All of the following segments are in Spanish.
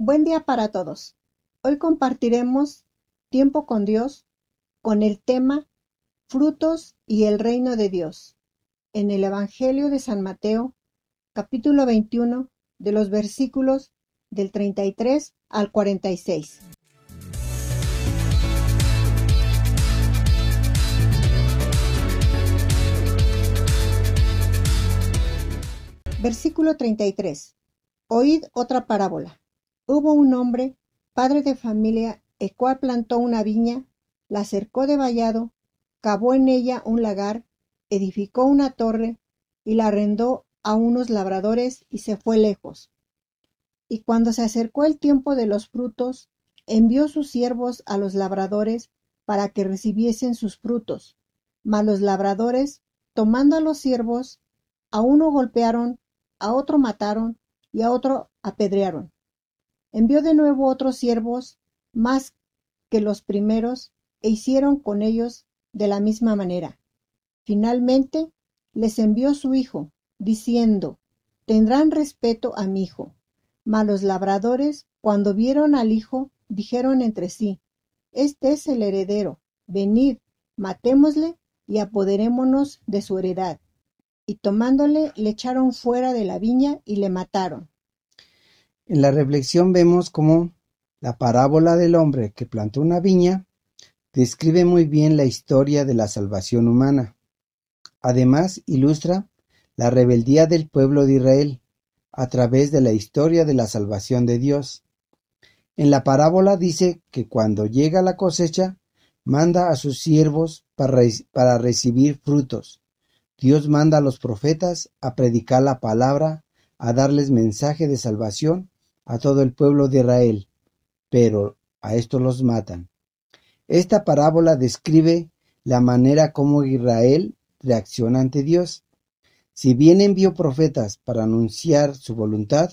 Buen día para todos. Hoy compartiremos tiempo con Dios con el tema Frutos y el reino de Dios en el Evangelio de San Mateo, capítulo 21, de los versículos del 33 al 46. Versículo 33. Oíd otra parábola. Hubo un hombre, padre de familia, el cual plantó una viña, la cercó de vallado, cavó en ella un lagar, edificó una torre y la arrendó a unos labradores y se fue lejos. Y cuando se acercó el tiempo de los frutos, envió sus siervos a los labradores para que recibiesen sus frutos. Mas los labradores, tomando a los siervos, a uno golpearon, a otro mataron y a otro apedrearon. Envió de nuevo otros siervos, más que los primeros, e hicieron con ellos de la misma manera. Finalmente les envió su hijo, diciendo, tendrán respeto a mi hijo. Mas los labradores, cuando vieron al hijo, dijeron entre sí, Este es el heredero, venid, matémosle y apoderémonos de su heredad. Y tomándole, le echaron fuera de la viña y le mataron. En la reflexión vemos cómo la parábola del hombre que plantó una viña describe muy bien la historia de la salvación humana. Además, ilustra la rebeldía del pueblo de Israel a través de la historia de la salvación de Dios. En la parábola dice que cuando llega la cosecha, manda a sus siervos para, para recibir frutos. Dios manda a los profetas a predicar la palabra, a darles mensaje de salvación a todo el pueblo de Israel, pero a estos los matan. Esta parábola describe la manera como Israel reacciona ante Dios. Si bien envió profetas para anunciar su voluntad,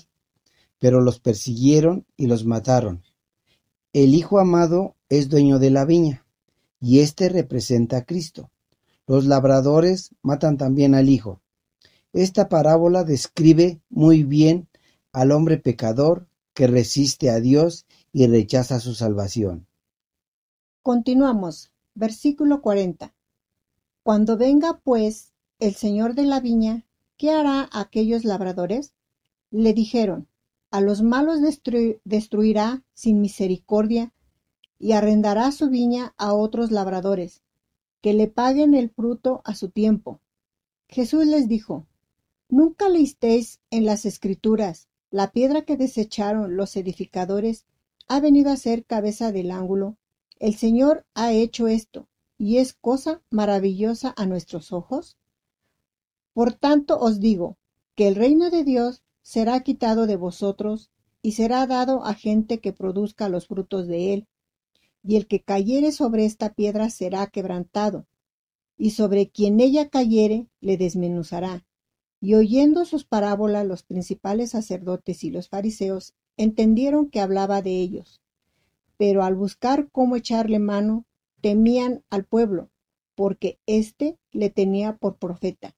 pero los persiguieron y los mataron. El Hijo amado es dueño de la viña, y éste representa a Cristo. Los labradores matan también al Hijo. Esta parábola describe muy bien al hombre pecador que resiste a Dios y rechaza su salvación. Continuamos. Versículo 40. Cuando venga, pues, el señor de la viña, ¿qué hará aquellos labradores? Le dijeron, a los malos destruirá sin misericordia y arrendará su viña a otros labradores, que le paguen el fruto a su tiempo. Jesús les dijo, ¿Nunca leísteis en las escrituras la piedra que desecharon los edificadores ha venido a ser cabeza del ángulo. El Señor ha hecho esto, y es cosa maravillosa a nuestros ojos. Por tanto os digo, que el reino de Dios será quitado de vosotros, y será dado a gente que produzca los frutos de él. Y el que cayere sobre esta piedra será quebrantado, y sobre quien ella cayere le desmenuzará. Y oyendo sus parábolas los principales sacerdotes y los fariseos entendieron que hablaba de ellos. Pero al buscar cómo echarle mano, temían al pueblo, porque éste le tenía por profeta.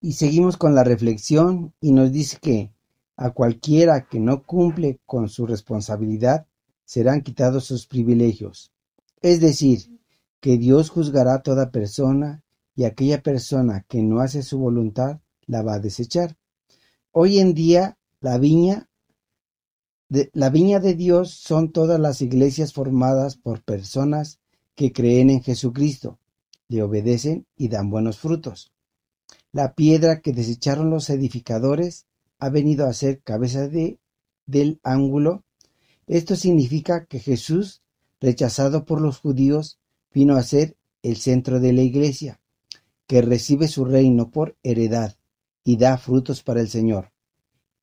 Y seguimos con la reflexión y nos dice que a cualquiera que no cumple con su responsabilidad serán quitados sus privilegios. Es decir, que Dios juzgará a toda persona y aquella persona que no hace su voluntad la va a desechar. Hoy en día la viña de, la viña de Dios son todas las iglesias formadas por personas que creen en Jesucristo, le obedecen y dan buenos frutos. La piedra que desecharon los edificadores ha venido a ser cabeza de, del ángulo. Esto significa que Jesús, rechazado por los judíos, vino a ser el centro de la iglesia, que recibe su reino por heredad y da frutos para el Señor.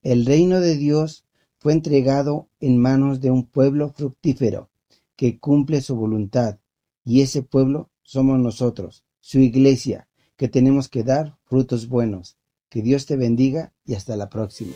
El reino de Dios fue entregado en manos de un pueblo fructífero que cumple su voluntad, y ese pueblo somos nosotros, su iglesia, que tenemos que dar frutos buenos. Que Dios te bendiga y hasta la próxima.